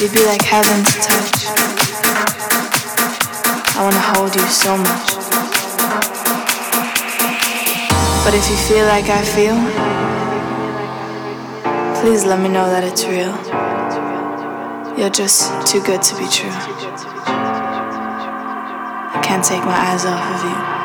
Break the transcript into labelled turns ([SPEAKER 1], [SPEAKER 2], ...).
[SPEAKER 1] You'd be like heaven to touch. I wanna hold you so much. But if you feel like I feel, please let me know that it's real. You're just too good to be true. I can't take my eyes off of you.